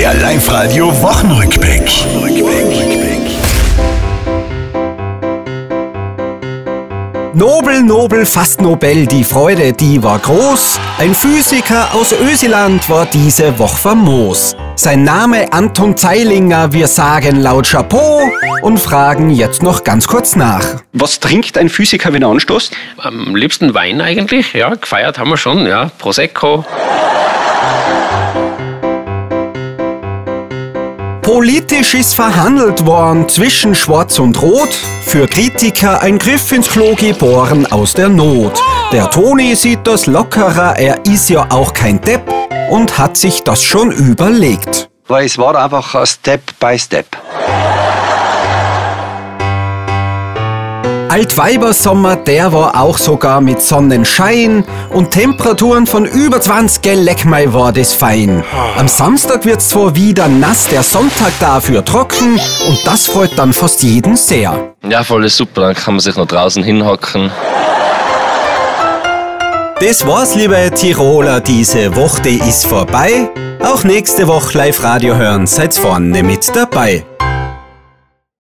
Der Live-Radio Wochenrückblick. Nobel, Nobel, fast Nobel, die Freude, die war groß. Ein Physiker aus Öseland war diese Woche famos. Sein Name Anton Zeilinger, wir sagen laut Chapeau und fragen jetzt noch ganz kurz nach. Was trinkt ein Physiker, wenn er anstoßt? Am liebsten Wein eigentlich, ja. Gefeiert haben wir schon, ja. Prosecco. Politisch ist verhandelt worden zwischen Schwarz und Rot. Für Kritiker ein Griff ins Klo geboren aus der Not. Der Toni sieht das lockerer, er ist ja auch kein Depp und hat sich das schon überlegt. Weil es war einfach ein Step by Step. Altweibersommer, der war auch sogar mit Sonnenschein und Temperaturen von über 20, gell, leck mal war das fein. Am Samstag wird's zwar wieder nass, der Sonntag dafür trocken und das freut dann fast jeden sehr. Ja, voll ist super, dann kann man sich noch draußen hinhocken. Das war's, liebe Tiroler, diese Woche ist vorbei. Auch nächste Woche Live-Radio hören, seid vorne mit dabei.